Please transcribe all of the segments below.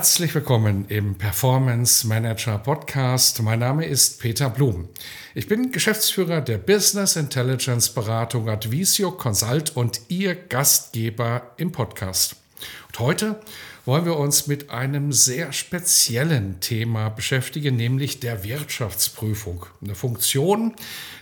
Herzlich willkommen im Performance Manager Podcast. Mein Name ist Peter Blum. Ich bin Geschäftsführer der Business Intelligence Beratung Advisio Consult und Ihr Gastgeber im Podcast. Und heute wollen wir uns mit einem sehr speziellen Thema beschäftigen, nämlich der Wirtschaftsprüfung. Eine Funktion,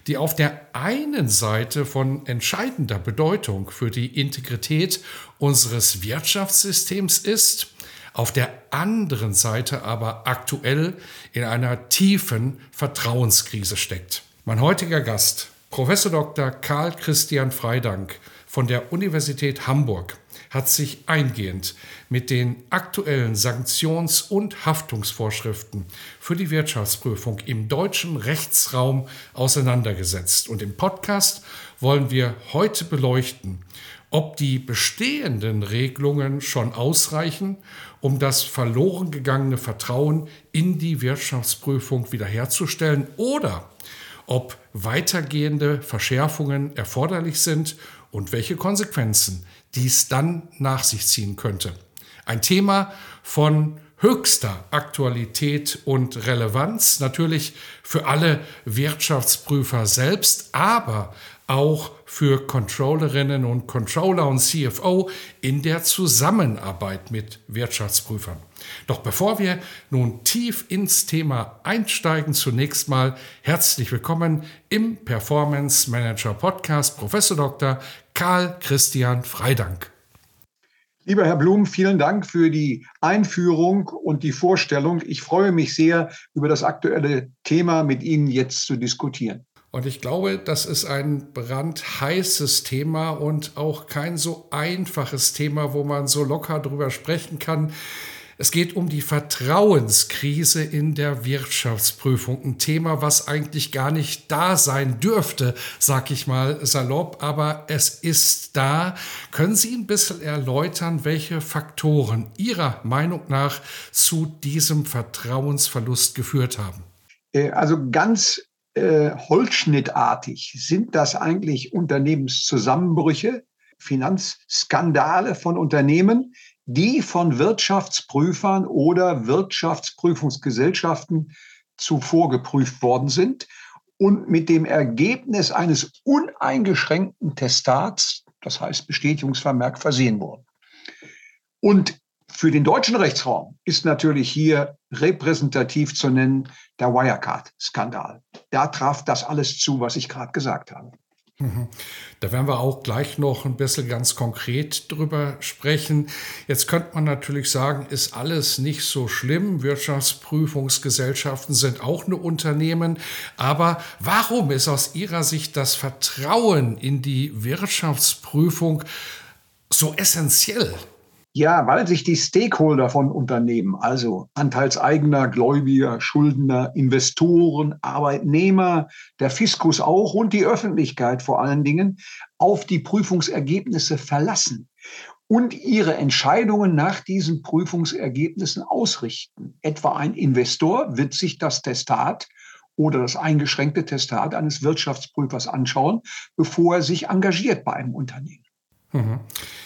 die auf der einen Seite von entscheidender Bedeutung für die Integrität unseres Wirtschaftssystems ist, auf der anderen Seite aber aktuell in einer tiefen Vertrauenskrise steckt. Mein heutiger Gast, Professor Dr. Karl Christian Freidank von der Universität Hamburg, hat sich eingehend mit den aktuellen Sanktions- und Haftungsvorschriften für die Wirtschaftsprüfung im deutschen Rechtsraum auseinandergesetzt. Und im Podcast wollen wir heute beleuchten, ob die bestehenden Regelungen schon ausreichen, um das verloren gegangene Vertrauen in die Wirtschaftsprüfung wiederherzustellen oder ob weitergehende Verschärfungen erforderlich sind und welche Konsequenzen dies dann nach sich ziehen könnte. Ein Thema von höchster Aktualität und Relevanz, natürlich für alle Wirtschaftsprüfer selbst, aber auch für Controllerinnen und Controller und CFO in der Zusammenarbeit mit Wirtschaftsprüfern. Doch bevor wir nun tief ins Thema einsteigen, zunächst mal herzlich willkommen im Performance Manager Podcast Professor Dr. Karl Christian Freidank. Lieber Herr Blum, vielen Dank für die Einführung und die Vorstellung. Ich freue mich sehr, über das aktuelle Thema mit Ihnen jetzt zu diskutieren. Und ich glaube, das ist ein brandheißes Thema und auch kein so einfaches Thema, wo man so locker drüber sprechen kann. Es geht um die Vertrauenskrise in der Wirtschaftsprüfung. Ein Thema, was eigentlich gar nicht da sein dürfte, sag ich mal salopp, aber es ist da. Können Sie ein bisschen erläutern, welche Faktoren Ihrer Meinung nach zu diesem Vertrauensverlust geführt haben? Äh, also ganz äh, holzschnittartig sind das eigentlich Unternehmenszusammenbrüche, Finanzskandale von Unternehmen, die von Wirtschaftsprüfern oder Wirtschaftsprüfungsgesellschaften zuvor geprüft worden sind und mit dem Ergebnis eines uneingeschränkten Testats, das heißt Bestätigungsvermerk, versehen wurden. Und für den deutschen Rechtsraum ist natürlich hier repräsentativ zu nennen der Wirecard-Skandal. Da traf das alles zu, was ich gerade gesagt habe. Mhm. Da werden wir auch gleich noch ein bisschen ganz konkret drüber sprechen. Jetzt könnte man natürlich sagen, ist alles nicht so schlimm. Wirtschaftsprüfungsgesellschaften sind auch eine Unternehmen. Aber warum ist aus Ihrer Sicht das Vertrauen in die Wirtschaftsprüfung so essentiell? Ja, weil sich die Stakeholder von Unternehmen, also Anteilseigner, Gläubiger, Schuldner, Investoren, Arbeitnehmer, der Fiskus auch und die Öffentlichkeit vor allen Dingen auf die Prüfungsergebnisse verlassen und ihre Entscheidungen nach diesen Prüfungsergebnissen ausrichten. Etwa ein Investor wird sich das Testat oder das eingeschränkte Testat eines Wirtschaftsprüfers anschauen, bevor er sich engagiert bei einem Unternehmen.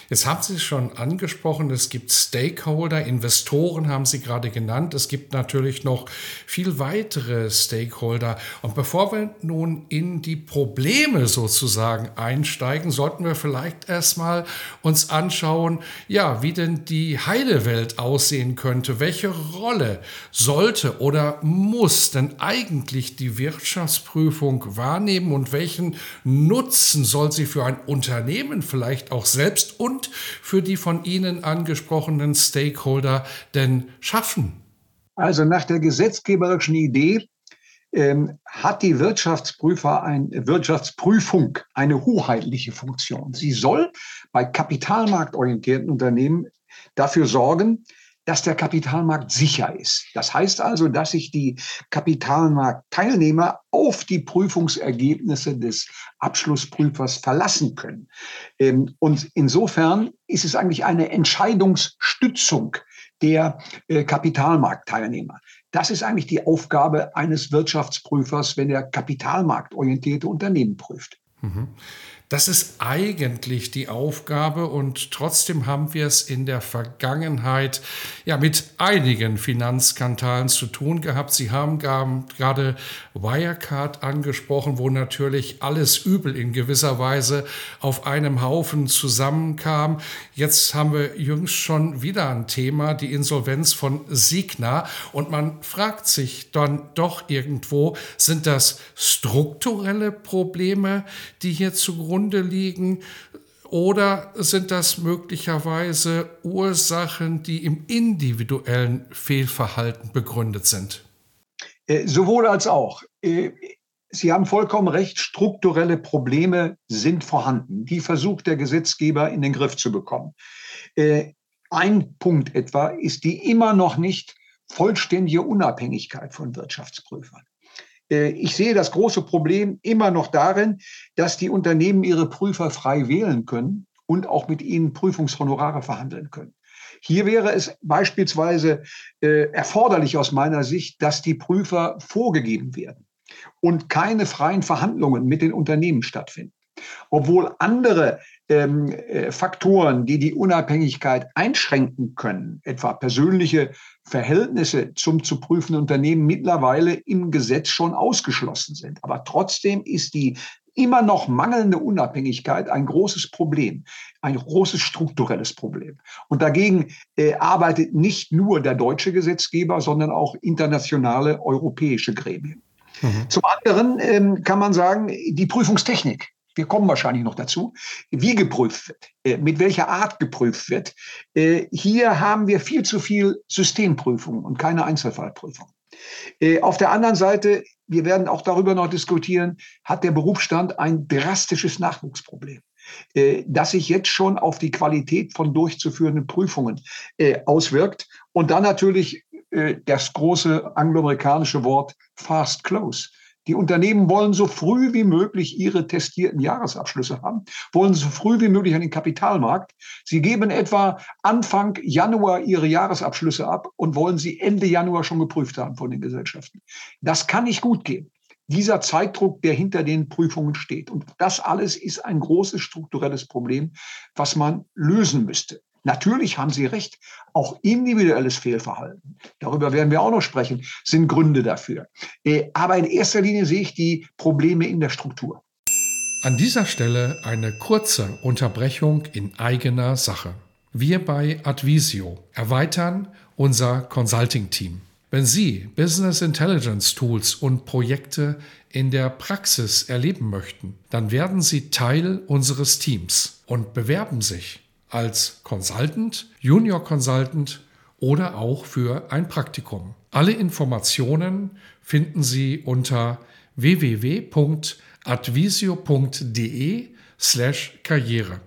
Jetzt haben Sie es schon angesprochen, es gibt Stakeholder, Investoren haben Sie gerade genannt, es gibt natürlich noch viel weitere Stakeholder. Und bevor wir nun in die Probleme sozusagen einsteigen, sollten wir vielleicht erstmal uns anschauen, ja, wie denn die heile Welt aussehen könnte. Welche Rolle sollte oder muss denn eigentlich die Wirtschaftsprüfung wahrnehmen und welchen Nutzen soll sie für ein Unternehmen vielleicht auch selbst und für die von Ihnen angesprochenen Stakeholder denn schaffen? Also nach der gesetzgeberischen Idee ähm, hat die Wirtschaftsprüfer ein, Wirtschaftsprüfung eine hoheitliche Funktion. Sie soll bei kapitalmarktorientierten Unternehmen dafür sorgen, dass der Kapitalmarkt sicher ist. Das heißt also, dass sich die Kapitalmarktteilnehmer auf die Prüfungsergebnisse des Abschlussprüfers verlassen können. Ähm, und insofern ist es eigentlich eine Entscheidungsstützung der äh, Kapitalmarktteilnehmer. Das ist eigentlich die Aufgabe eines Wirtschaftsprüfers, wenn er kapitalmarktorientierte Unternehmen prüft. Das ist eigentlich die Aufgabe und trotzdem haben wir es in der Vergangenheit ja mit einigen Finanzskandalen zu tun gehabt. Sie haben gerade Wirecard angesprochen, wo natürlich alles Übel in gewisser Weise auf einem Haufen zusammenkam. Jetzt haben wir jüngst schon wieder ein Thema, die Insolvenz von Signa und man fragt sich dann doch irgendwo, sind das strukturelle Probleme, die hier zugrunde zugrunde liegen? Oder sind das möglicherweise Ursachen, die im individuellen Fehlverhalten begründet sind? Äh, sowohl als auch. Äh, Sie haben vollkommen recht, strukturelle Probleme sind vorhanden. Die versucht der Gesetzgeber in den Griff zu bekommen. Äh, ein Punkt etwa ist die immer noch nicht vollständige Unabhängigkeit von Wirtschaftsprüfern. Äh, ich sehe das große Problem immer noch darin, dass die Unternehmen ihre Prüfer frei wählen können und auch mit ihnen Prüfungshonorare verhandeln können. Hier wäre es beispielsweise äh, erforderlich aus meiner Sicht, dass die Prüfer vorgegeben werden und keine freien Verhandlungen mit den Unternehmen stattfinden. Obwohl andere ähm, äh, Faktoren, die die Unabhängigkeit einschränken können, etwa persönliche Verhältnisse zum zu prüfenden Unternehmen mittlerweile im Gesetz schon ausgeschlossen sind. Aber trotzdem ist die immer noch mangelnde Unabhängigkeit ein großes Problem, ein großes strukturelles Problem. Und dagegen äh, arbeitet nicht nur der deutsche Gesetzgeber, sondern auch internationale europäische Gremien. Mhm. Zum anderen ähm, kann man sagen, die Prüfungstechnik wir kommen wahrscheinlich noch dazu, wie geprüft wird, äh, mit welcher Art geprüft wird. Äh, hier haben wir viel zu viel Systemprüfung und keine Einzelfallprüfung. Äh, auf der anderen Seite, wir werden auch darüber noch diskutieren, hat der Berufsstand ein drastisches Nachwuchsproblem das sich jetzt schon auf die Qualität von durchzuführenden Prüfungen auswirkt. Und dann natürlich das große angloamerikanische Wort Fast Close. Die Unternehmen wollen so früh wie möglich ihre testierten Jahresabschlüsse haben, wollen so früh wie möglich an den Kapitalmarkt. Sie geben etwa Anfang Januar ihre Jahresabschlüsse ab und wollen sie Ende Januar schon geprüft haben von den Gesellschaften. Das kann nicht gut gehen. Dieser Zeitdruck, der hinter den Prüfungen steht. Und das alles ist ein großes strukturelles Problem, was man lösen müsste. Natürlich haben Sie recht, auch individuelles Fehlverhalten, darüber werden wir auch noch sprechen, sind Gründe dafür. Äh, aber in erster Linie sehe ich die Probleme in der Struktur. An dieser Stelle eine kurze Unterbrechung in eigener Sache. Wir bei Advisio erweitern unser Consulting-Team. Wenn Sie Business Intelligence Tools und Projekte in der Praxis erleben möchten, dann werden Sie Teil unseres Teams und bewerben sich als Consultant, Junior Consultant oder auch für ein Praktikum. Alle Informationen finden Sie unter www.advisio.de slash Karriere.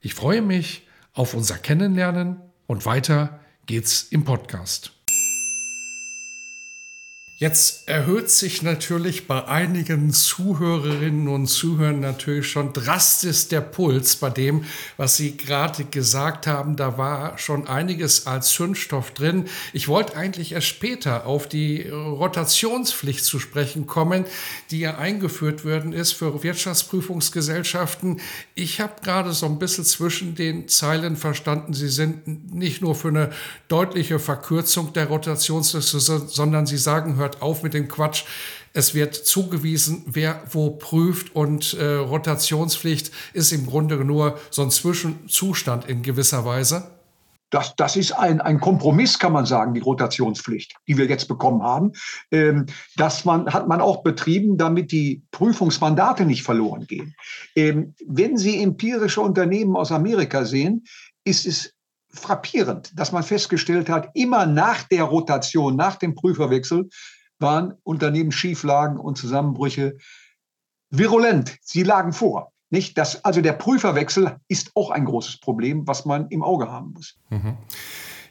Ich freue mich auf unser Kennenlernen und weiter geht's im Podcast. Jetzt erhöht sich natürlich bei einigen Zuhörerinnen und Zuhörern natürlich schon drastisch der Puls bei dem, was Sie gerade gesagt haben. Da war schon einiges als Zündstoff drin. Ich wollte eigentlich erst später auf die Rotationspflicht zu sprechen kommen, die ja eingeführt worden ist für Wirtschaftsprüfungsgesellschaften. Ich habe gerade so ein bisschen zwischen den Zeilen verstanden, Sie sind nicht nur für eine deutliche Verkürzung der Rotationsliste, sondern Sie sagen, hört hört auf mit dem Quatsch. Es wird zugewiesen, wer wo prüft und äh, Rotationspflicht ist im Grunde nur so ein Zwischenzustand in gewisser Weise. Das, das ist ein, ein Kompromiss, kann man sagen, die Rotationspflicht, die wir jetzt bekommen haben. Ähm, das man, hat man auch betrieben, damit die Prüfungsmandate nicht verloren gehen. Ähm, wenn Sie empirische Unternehmen aus Amerika sehen, ist es frappierend, dass man festgestellt hat, immer nach der Rotation, nach dem Prüferwechsel, waren Unternehmensschieflagen und Zusammenbrüche virulent. Sie lagen vor. Nicht? Das, also der Prüferwechsel ist auch ein großes Problem, was man im Auge haben muss. Mhm.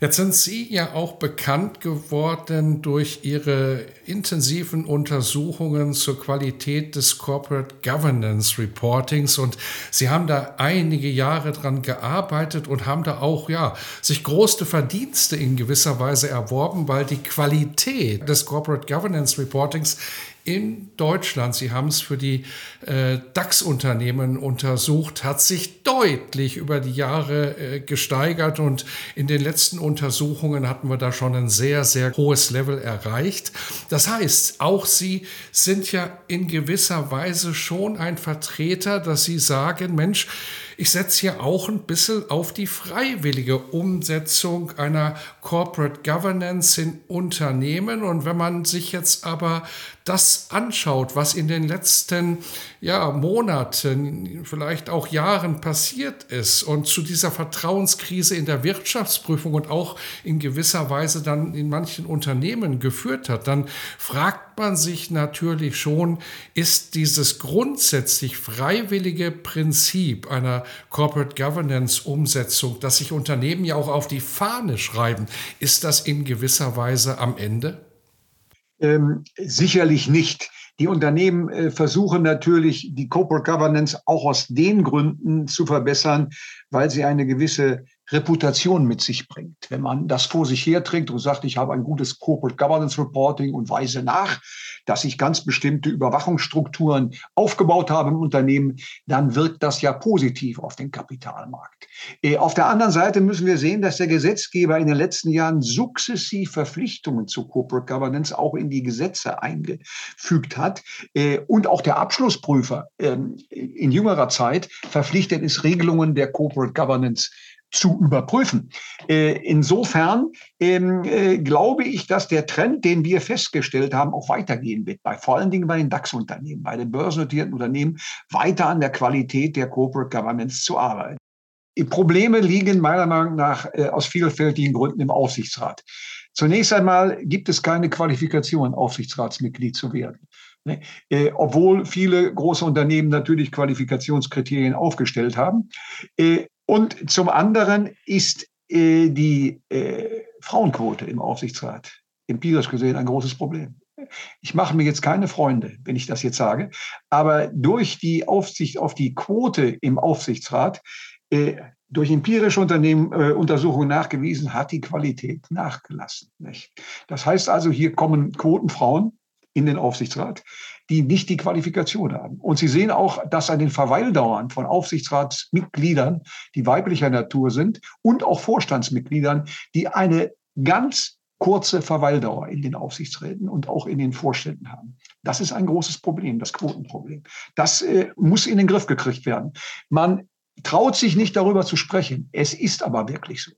Jetzt sind Sie ja auch bekannt geworden durch Ihre intensiven Untersuchungen zur Qualität des Corporate Governance Reportings. Und Sie haben da einige Jahre dran gearbeitet und haben da auch ja sich große Verdienste in gewisser Weise erworben, weil die Qualität des Corporate Governance Reportings in Deutschland, Sie haben es für die äh, DAX-Unternehmen untersucht, hat sich deutlich über die Jahre äh, gesteigert und in den letzten Untersuchungen hatten wir da schon ein sehr, sehr hohes Level erreicht. Das heißt, auch Sie sind ja in gewisser Weise schon ein Vertreter, dass Sie sagen, Mensch, ich setze hier auch ein bisschen auf die freiwillige Umsetzung einer Corporate Governance in Unternehmen. Und wenn man sich jetzt aber das anschaut, was in den letzten ja, Monaten, vielleicht auch Jahren passiert ist und zu dieser Vertrauenskrise in der Wirtschaftsprüfung und auch in gewisser Weise dann in manchen Unternehmen geführt hat, dann fragt man sich natürlich schon, ist dieses grundsätzlich freiwillige Prinzip einer Corporate Governance Umsetzung, dass sich Unternehmen ja auch auf die Fahne schreiben, ist das in gewisser Weise am Ende? Ähm, sicherlich nicht. Die Unternehmen äh, versuchen natürlich, die Corporate Governance auch aus den Gründen zu verbessern, weil sie eine gewisse Reputation mit sich bringt. Wenn man das vor sich herträgt und sagt, ich habe ein gutes Corporate Governance Reporting und weise nach, dass ich ganz bestimmte Überwachungsstrukturen aufgebaut habe im Unternehmen, dann wirkt das ja positiv auf den Kapitalmarkt. Äh, auf der anderen Seite müssen wir sehen, dass der Gesetzgeber in den letzten Jahren sukzessiv Verpflichtungen zu Corporate Governance auch in die Gesetze eingefügt hat äh, und auch der Abschlussprüfer ähm, in jüngerer Zeit verpflichtet ist, Regelungen der Corporate Governance zu überprüfen. Äh, insofern ähm, äh, glaube ich, dass der Trend, den wir festgestellt haben, auch weitergehen wird. Bei vor allen Dingen bei den DAX-Unternehmen, bei den börsennotierten Unternehmen, weiter an der Qualität der Corporate Governance zu arbeiten. Die Probleme liegen meiner Meinung nach äh, aus vielfältigen Gründen im Aufsichtsrat. Zunächst einmal gibt es keine Qualifikation, Aufsichtsratsmitglied zu werden. Ne? Äh, obwohl viele große Unternehmen natürlich Qualifikationskriterien aufgestellt haben. Äh, und zum anderen ist äh, die äh, Frauenquote im Aufsichtsrat empirisch gesehen ein großes Problem. Ich mache mir jetzt keine Freunde, wenn ich das jetzt sage, aber durch die Aufsicht auf die Quote im Aufsichtsrat, äh, durch empirische Unternehmen, äh, Untersuchungen nachgewiesen, hat die Qualität nachgelassen. Nicht? Das heißt also, hier kommen Quotenfrauen in den Aufsichtsrat, die nicht die Qualifikation haben. Und Sie sehen auch, dass an den Verweildauern von Aufsichtsratsmitgliedern, die weiblicher Natur sind, und auch Vorstandsmitgliedern, die eine ganz kurze Verweildauer in den Aufsichtsräten und auch in den Vorständen haben. Das ist ein großes Problem, das Quotenproblem. Das äh, muss in den Griff gekriegt werden. Man traut sich nicht darüber zu sprechen. Es ist aber wirklich so.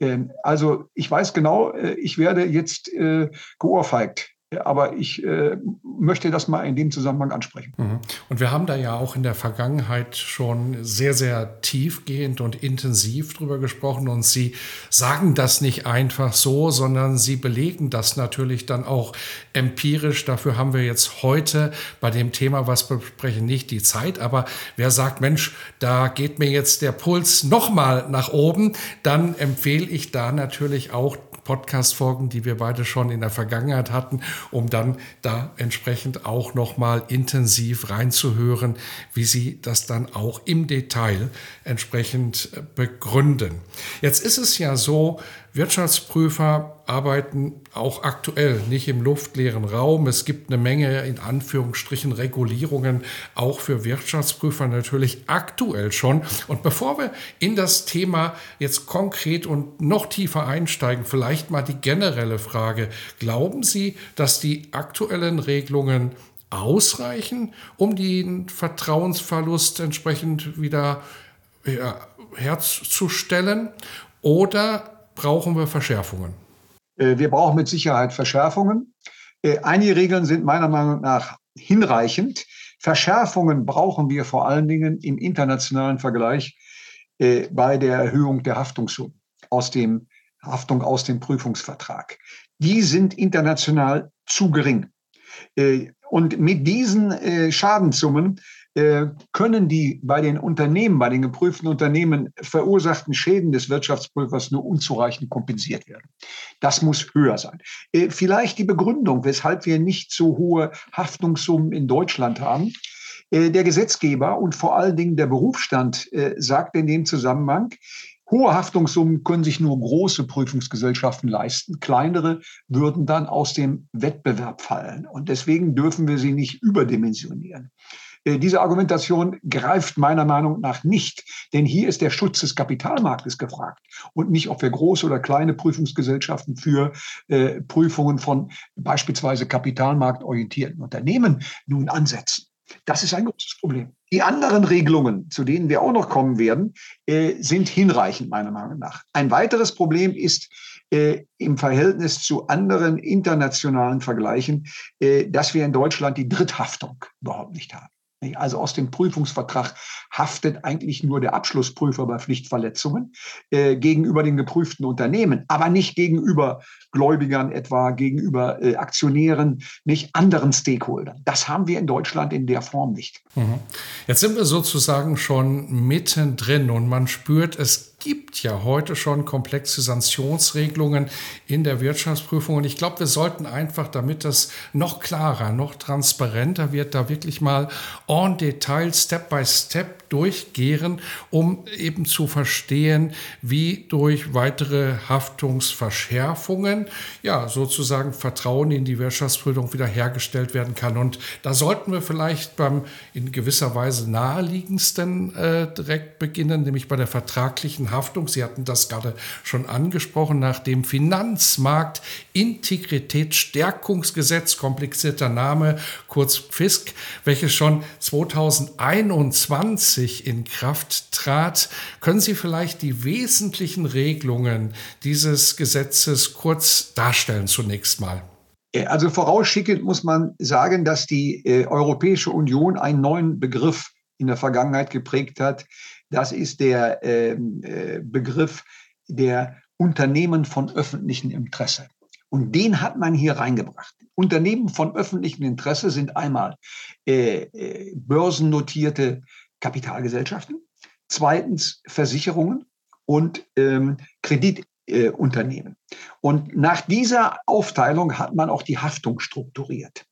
Ähm, also ich weiß genau, äh, ich werde jetzt äh, geohrfeigt aber ich äh, möchte das mal in dem Zusammenhang ansprechen. Mhm. Und wir haben da ja auch in der Vergangenheit schon sehr, sehr tiefgehend und intensiv drüber gesprochen. Und Sie sagen das nicht einfach so, sondern Sie belegen das natürlich dann auch empirisch. Dafür haben wir jetzt heute bei dem Thema, was wir besprechen, nicht die Zeit. Aber wer sagt, Mensch, da geht mir jetzt der Puls nochmal nach oben, dann empfehle ich da natürlich auch Podcast-Folgen, die wir beide schon in der Vergangenheit hatten, um dann da entsprechend auch nochmal intensiv reinzuhören, wie Sie das dann auch im Detail entsprechend begründen. Jetzt ist es ja so, Wirtschaftsprüfer arbeiten auch aktuell nicht im luftleeren Raum. Es gibt eine Menge in Anführungsstrichen Regulierungen auch für Wirtschaftsprüfer natürlich aktuell schon. Und bevor wir in das Thema jetzt konkret und noch tiefer einsteigen, vielleicht mal die generelle Frage. Glauben Sie, dass die aktuellen Regelungen ausreichen, um den Vertrauensverlust entsprechend wieder herzustellen? Oder brauchen wir Verschärfungen? Äh, wir brauchen mit Sicherheit Verschärfungen. Äh, einige Regeln sind meiner Meinung nach hinreichend. Verschärfungen brauchen wir vor allen Dingen im internationalen Vergleich äh, bei der Erhöhung der Haftungssummen aus dem Haftung aus dem Prüfungsvertrag. Die sind international zu gering. Und mit diesen Schadenssummen können die bei den Unternehmen, bei den geprüften Unternehmen verursachten Schäden des Wirtschaftsprüfers nur unzureichend kompensiert werden. Das muss höher sein. Vielleicht die Begründung, weshalb wir nicht so hohe Haftungssummen in Deutschland haben. Der Gesetzgeber und vor allen Dingen der Berufsstand sagt in dem Zusammenhang, Hohe Haftungssummen können sich nur große Prüfungsgesellschaften leisten. Kleinere würden dann aus dem Wettbewerb fallen. Und deswegen dürfen wir sie nicht überdimensionieren. Äh, diese Argumentation greift meiner Meinung nach nicht, denn hier ist der Schutz des Kapitalmarktes gefragt und nicht, ob wir große oder kleine Prüfungsgesellschaften für äh, Prüfungen von beispielsweise kapitalmarktorientierten Unternehmen nun ansetzen. Das ist ein großes Problem. Die anderen Regelungen, zu denen wir auch noch kommen werden, äh, sind hinreichend, meiner Meinung nach. Ein weiteres Problem ist äh, im Verhältnis zu anderen internationalen Vergleichen, äh, dass wir in Deutschland die Dritthaftung überhaupt nicht haben. Also aus dem Prüfungsvertrag haftet eigentlich nur der Abschlussprüfer bei Pflichtverletzungen äh, gegenüber den geprüften Unternehmen, aber nicht gegenüber Gläubigern etwa, gegenüber äh, Aktionären, nicht anderen Stakeholdern. Das haben wir in Deutschland in der Form nicht. Mhm. Jetzt sind wir sozusagen schon mittendrin und man spürt, es gibt ja heute schon komplexe Sanktionsregelungen in der Wirtschaftsprüfung. Und ich glaube, wir sollten einfach, damit das noch klarer, noch transparenter wird, da wirklich mal en Detail, Step by Step durchgehen, um eben zu verstehen, wie durch weitere Haftungsverschärfungen ja sozusagen Vertrauen in die Wirtschaftsprüfung wiederhergestellt werden kann. Und da sollten wir vielleicht beim in gewisser Weise naheliegendsten äh, direkt beginnen, nämlich bei der vertraglichen Haftung. Sie hatten das gerade schon angesprochen, nach dem Finanzmarkt Integritätsstärkungsgesetz, komplizierter Name, kurz FISK, welches schon 2021 1990 in Kraft trat. Können Sie vielleicht die wesentlichen Regelungen dieses Gesetzes kurz darstellen zunächst mal? Also vorausschickend muss man sagen, dass die äh, Europäische Union einen neuen Begriff in der Vergangenheit geprägt hat. Das ist der ähm, äh, Begriff der Unternehmen von öffentlichem Interesse. Und den hat man hier reingebracht. Unternehmen von öffentlichem Interesse sind einmal äh, äh börsennotierte Kapitalgesellschaften, zweitens Versicherungen und ähm, Kreditunternehmen. Äh, und nach dieser Aufteilung hat man auch die Haftung strukturiert,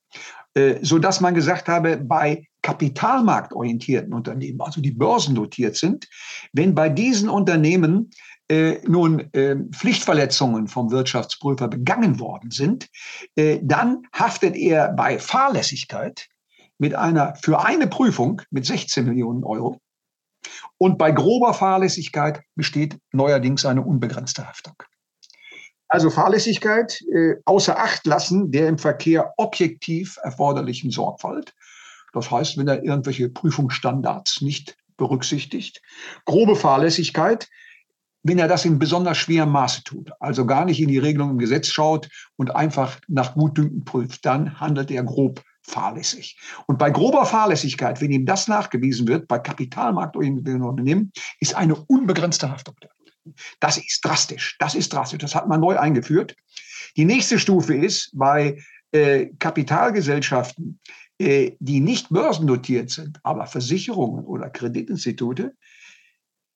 äh, so dass man gesagt habe, bei kapitalmarktorientierten Unternehmen, also die börsennotiert sind, wenn bei diesen Unternehmen äh, nun äh, Pflichtverletzungen vom Wirtschaftsprüfer begangen worden sind, äh, dann haftet er bei Fahrlässigkeit mit einer, für eine Prüfung mit 16 Millionen Euro. Und bei grober Fahrlässigkeit besteht neuerdings eine unbegrenzte Haftung. Also Fahrlässigkeit äh, außer Acht lassen der im Verkehr objektiv erforderlichen Sorgfalt. Das heißt, wenn er irgendwelche Prüfungsstandards nicht berücksichtigt. Grobe Fahrlässigkeit, wenn er das in besonders schwerem Maße tut, also gar nicht in die Regelung im Gesetz schaut und einfach nach Gutdünken prüft, dann handelt er grob fahrlässig. Und bei grober Fahrlässigkeit, wenn ihm das nachgewiesen wird, bei kapitalmarktorientierten Unternehmen, ist eine unbegrenzte Haftung da. Das ist drastisch. Das ist drastisch. Das hat man neu eingeführt. Die nächste Stufe ist bei äh, Kapitalgesellschaften, die nicht börsennotiert sind, aber Versicherungen oder Kreditinstitute,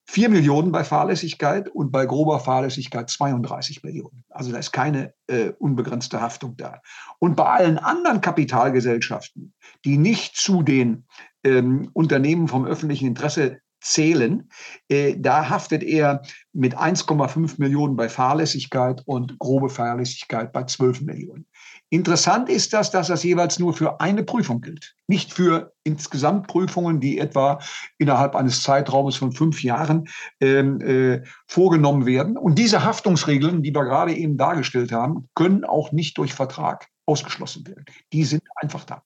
4 Millionen bei Fahrlässigkeit und bei grober Fahrlässigkeit 32 Millionen. Also da ist keine äh, unbegrenzte Haftung da. Und bei allen anderen Kapitalgesellschaften, die nicht zu den ähm, Unternehmen vom öffentlichen Interesse zählen, äh, da haftet er mit 1,5 Millionen bei Fahrlässigkeit und grobe Fahrlässigkeit bei 12 Millionen. Interessant ist das, dass das jeweils nur für eine Prüfung gilt, nicht für insgesamt Prüfungen, die etwa innerhalb eines Zeitraumes von fünf Jahren ähm, äh, vorgenommen werden. Und diese Haftungsregeln, die wir gerade eben dargestellt haben, können auch nicht durch Vertrag ausgeschlossen werden. Die sind einfach da.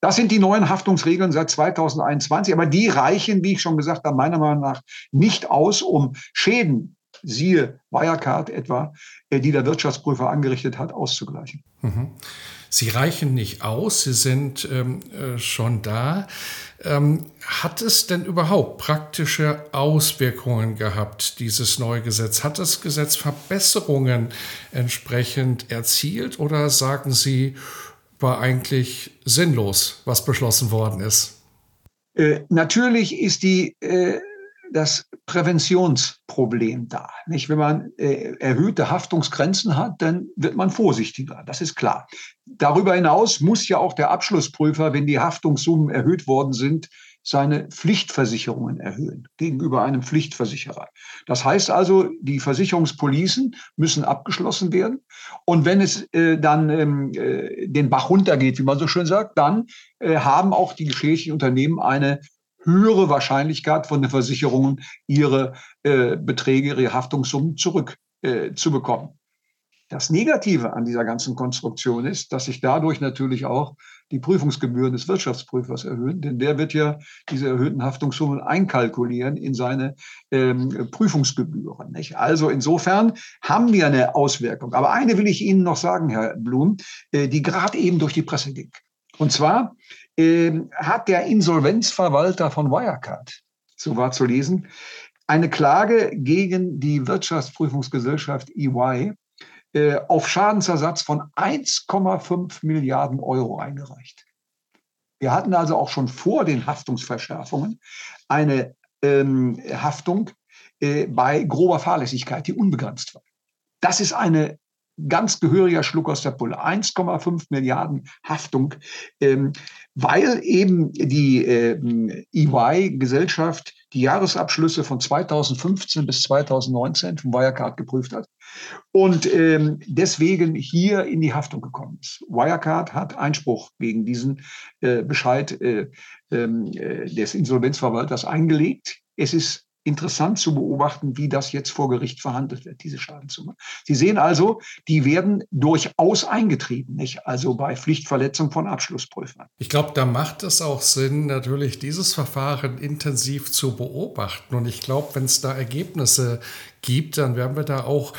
Das sind die neuen Haftungsregeln seit 2021, aber die reichen, wie ich schon gesagt habe, meiner Meinung nach nicht aus, um Schäden siehe Wirecard etwa, äh, die der Wirtschaftsprüfer angerichtet hat, auszugleichen. Mhm. Sie reichen nicht aus, Sie sind ähm, äh, schon da. Ähm, hat es denn überhaupt praktische Auswirkungen gehabt, dieses neue Gesetz? Hat das Gesetz Verbesserungen entsprechend erzielt oder sagen Sie, war eigentlich sinnlos, was beschlossen worden ist? Äh, natürlich ist die äh, das Präventionsproblem da. Nicht? Wenn man äh, erhöhte Haftungsgrenzen hat, dann wird man vorsichtiger. Das ist klar. Darüber hinaus muss ja auch der Abschlussprüfer, wenn die Haftungssummen erhöht worden sind, seine Pflichtversicherungen erhöhen gegenüber einem Pflichtversicherer. Das heißt also, die Versicherungspolicen müssen abgeschlossen werden. Und wenn es äh, dann ähm, äh, den Bach runtergeht, wie man so schön sagt, dann äh, haben auch die geschädigten Unternehmen eine höhere Wahrscheinlichkeit von den Versicherungen, ihre äh, Beträge, ihre Haftungssummen zurückzubekommen. Äh, das Negative an dieser ganzen Konstruktion ist, dass sich dadurch natürlich auch die Prüfungsgebühren des Wirtschaftsprüfers erhöhen, denn der wird ja diese erhöhten Haftungssummen einkalkulieren in seine ähm, Prüfungsgebühren. Nicht? Also insofern haben wir eine Auswirkung. Aber eine will ich Ihnen noch sagen, Herr Blum, äh, die gerade eben durch die Presse ging. Und zwar äh, hat der Insolvenzverwalter von Wirecard, so war zu lesen, eine Klage gegen die Wirtschaftsprüfungsgesellschaft EY äh, auf Schadensersatz von 1,5 Milliarden Euro eingereicht. Wir hatten also auch schon vor den Haftungsverschärfungen eine ähm, Haftung äh, bei grober Fahrlässigkeit, die unbegrenzt war. Das ist eine ganz gehöriger Schluck aus der Pulle. 1,5 Milliarden Haftung, ähm, weil eben die äh, EY-Gesellschaft die Jahresabschlüsse von 2015 bis 2019 von Wirecard geprüft hat und ähm, deswegen hier in die Haftung gekommen ist. Wirecard hat Einspruch gegen diesen äh, Bescheid äh, ähm, äh, des Insolvenzverwalters eingelegt. Es ist interessant zu beobachten, wie das jetzt vor Gericht verhandelt wird, diese Schadenssumme. Sie sehen also, die werden durchaus eingetrieben, nicht? Also bei Pflichtverletzung von Abschlussprüfern. Ich glaube, da macht es auch Sinn, natürlich dieses Verfahren intensiv zu beobachten. Und ich glaube, wenn es da Ergebnisse gibt, dann werden wir da auch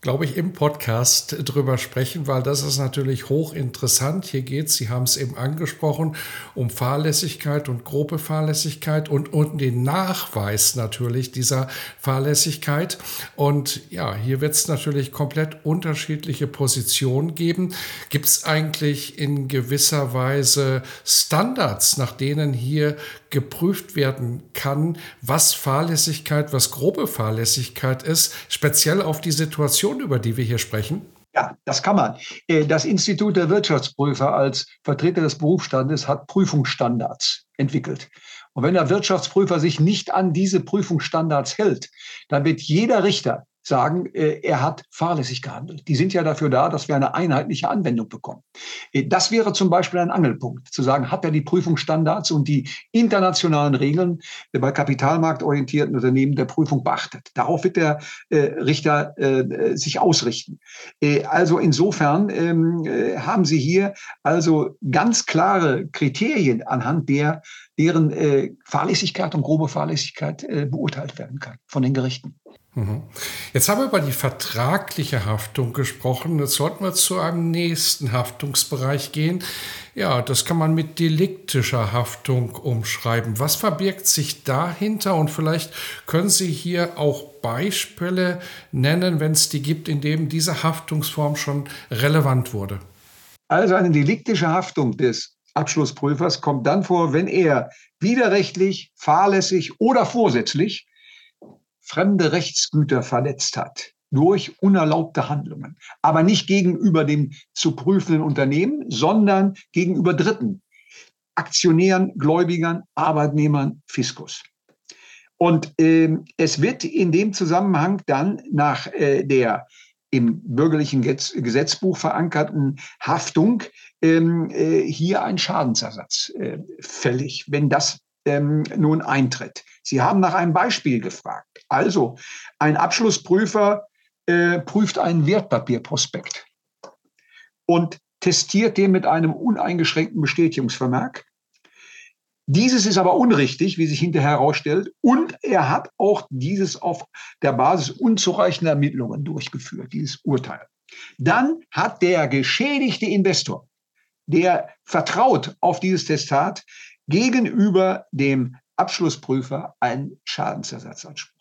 glaube ich, im Podcast drüber sprechen, weil das ist natürlich hochinteressant. Hier geht es, Sie haben es eben angesprochen, um Fahrlässigkeit und grobe Fahrlässigkeit und, und den Nachweis natürlich dieser Fahrlässigkeit. Und ja, hier wird es natürlich komplett unterschiedliche Positionen geben. Gibt es eigentlich in gewisser Weise Standards, nach denen hier geprüft werden kann, was Fahrlässigkeit, was grobe Fahrlässigkeit ist, speziell auf die Situation, über die wir hier sprechen? Ja, das kann man. Äh, das Institut der Wirtschaftsprüfer als Vertreter des Berufsstandes hat Prüfungsstandards entwickelt. Und wenn der Wirtschaftsprüfer sich nicht an diese Prüfungsstandards hält, dann wird jeder Richter sagen, äh, er hat fahrlässig gehandelt. Die sind ja dafür da, dass wir eine einheitliche Anwendung bekommen. Äh, das wäre zum Beispiel ein Angelpunkt, zu sagen, hat er die Prüfungsstandards und die internationalen Regeln bei kapitalmarktorientierten Unternehmen der Prüfung beachtet. Darauf wird der äh, Richter sich ausrichten. Also insofern ähm, haben Sie hier also ganz klare Kriterien, anhand der deren Fahrlässigkeit und grobe Fahrlässigkeit beurteilt werden kann von den Gerichten. Mhm. Jetzt haben wir über die vertragliche Haftung gesprochen. Jetzt sollten wir zu einem nächsten Haftungsbereich gehen. Ja, das kann man mit deliktischer Haftung umschreiben. Was verbirgt sich dahinter? Und vielleicht können Sie hier auch Beispiele nennen, wenn es die gibt, in denen diese Haftungsform schon relevant wurde. Also eine deliktische Haftung des Abschlussprüfers kommt dann vor, wenn er widerrechtlich, fahrlässig oder vorsätzlich fremde Rechtsgüter verletzt hat durch unerlaubte Handlungen, aber nicht gegenüber dem zu prüfenden Unternehmen, sondern gegenüber Dritten, Aktionären, Gläubigern, Arbeitnehmern, Fiskus. Und äh, es wird in dem Zusammenhang dann nach äh, der im bürgerlichen Gesetzbuch verankerten Haftung ähm, äh, hier ein Schadensersatz äh, fällig, wenn das ähm, nun eintritt. Sie haben nach einem Beispiel gefragt. Also, ein Abschlussprüfer äh, prüft einen Wertpapierprospekt und testiert den mit einem uneingeschränkten Bestätigungsvermerk. Dieses ist aber unrichtig, wie sich hinterher herausstellt. Und er hat auch dieses auf der Basis unzureichender Ermittlungen durchgeführt, dieses Urteil. Dann hat der geschädigte Investor, der vertraut auf dieses Testat, gegenüber dem Abschlussprüfer einen Schadensersatzanspruch.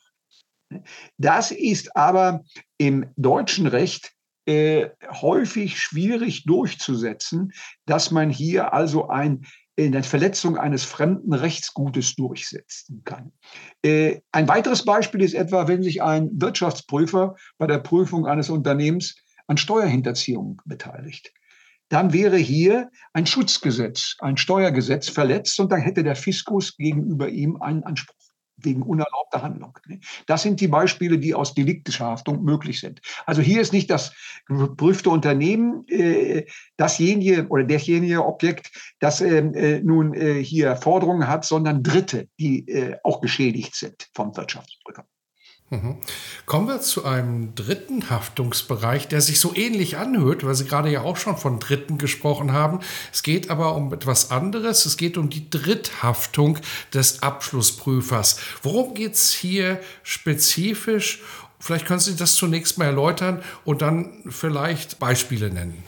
Das ist aber im deutschen Recht äh, häufig schwierig durchzusetzen, dass man hier also ein eine Verletzung eines fremden Rechtsgutes durchsetzen kann. Äh, ein weiteres Beispiel ist etwa, wenn sich ein Wirtschaftsprüfer bei der Prüfung eines Unternehmens an Steuerhinterziehung beteiligt. Dann wäre hier ein Schutzgesetz, ein Steuergesetz verletzt und dann hätte der Fiskus gegenüber ihm einen Anspruch wegen unerlaubter Handlung. Ne? Das sind die Beispiele, die aus deliktischer Haftung möglich sind. Also hier ist nicht das geprüfte Unternehmen äh, dasjenige oder derjenige Objekt, das ähm, äh, nun äh, hier Forderungen hat, sondern Dritte, die äh, auch geschädigt sind vom Wirtschaftsprüfer. Mhm. Kommen wir zu einem dritten Haftungsbereich, der sich so ähnlich anhört, weil Sie gerade ja auch schon von Dritten gesprochen haben. Es geht aber um etwas anderes. Es geht um die Dritthaftung des Abschlussprüfers. Worum geht es hier spezifisch? Vielleicht können Sie das zunächst mal erläutern und dann vielleicht Beispiele nennen.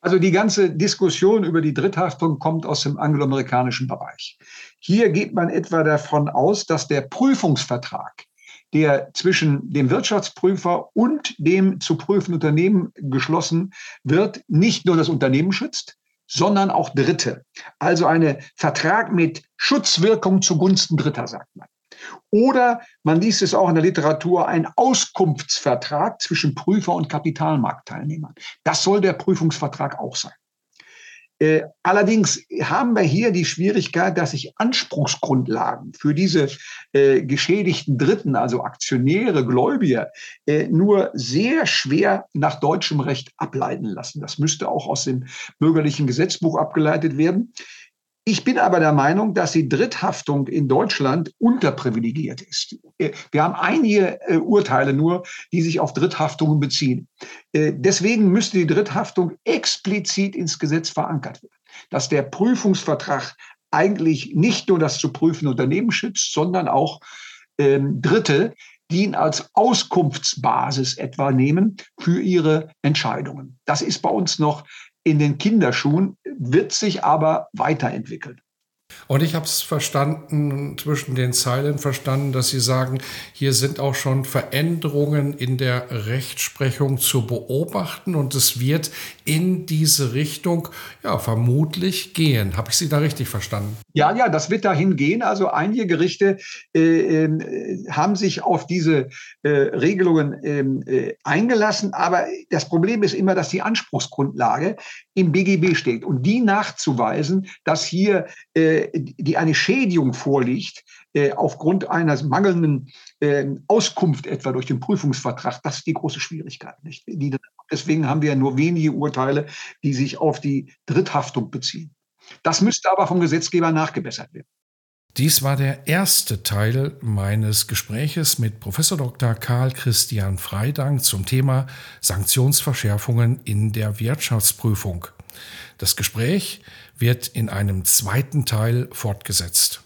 Also die ganze Diskussion über die Dritthaftung kommt aus dem angloamerikanischen Bereich. Hier geht man etwa davon aus, dass der Prüfungsvertrag der zwischen dem Wirtschaftsprüfer und dem zu prüfenden Unternehmen geschlossen wird, nicht nur das Unternehmen schützt, sondern auch Dritte. Also ein Vertrag mit Schutzwirkung zugunsten Dritter, sagt man. Oder man liest es auch in der Literatur, ein Auskunftsvertrag zwischen Prüfer und Kapitalmarktteilnehmern. Das soll der Prüfungsvertrag auch sein. Äh, allerdings haben wir hier die Schwierigkeit, dass sich Anspruchsgrundlagen für diese äh, geschädigten Dritten, also Aktionäre, Gläubiger, äh, nur sehr schwer nach deutschem Recht ableiten lassen. Das müsste auch aus dem bürgerlichen Gesetzbuch abgeleitet werden. Ich bin aber der Meinung, dass die Dritthaftung in Deutschland unterprivilegiert ist. Äh, wir haben einige äh, Urteile nur, die sich auf Dritthaftungen beziehen. Äh, deswegen müsste die Dritthaftung explizit ins Gesetz verankert werden, dass der Prüfungsvertrag eigentlich nicht nur das zu prüfende Unternehmen schützt, sondern auch ähm, Dritte, die ihn als Auskunftsbasis etwa nehmen für ihre Entscheidungen. Das ist bei uns noch in den Kinderschuhen, wird sich aber weiterentwickeln. Und ich habe es verstanden, zwischen den Zeilen verstanden, dass Sie sagen, hier sind auch schon Veränderungen in der Rechtsprechung zu beobachten und es wird in diese Richtung ja vermutlich gehen. Habe ich Sie da richtig verstanden? Ja, ja, das wird dahin gehen. Also einige Gerichte äh, äh, haben sich auf diese äh, Regelungen ähm, äh, eingelassen, aber das Problem ist immer, dass die Anspruchsgrundlage im BGB steht und die nachzuweisen, dass hier äh, die eine Schädigung vorliegt äh, aufgrund einer mangelnden äh, Auskunft etwa durch den Prüfungsvertrag, das ist die große Schwierigkeit. Deswegen haben wir nur wenige Urteile, die sich auf die Dritthaftung beziehen. Das müsste aber vom Gesetzgeber nachgebessert werden. Dies war der erste Teil meines Gespräches mit Professor Dr. Karl Christian Freidank zum Thema Sanktionsverschärfungen in der Wirtschaftsprüfung. Das Gespräch wird in einem zweiten Teil fortgesetzt.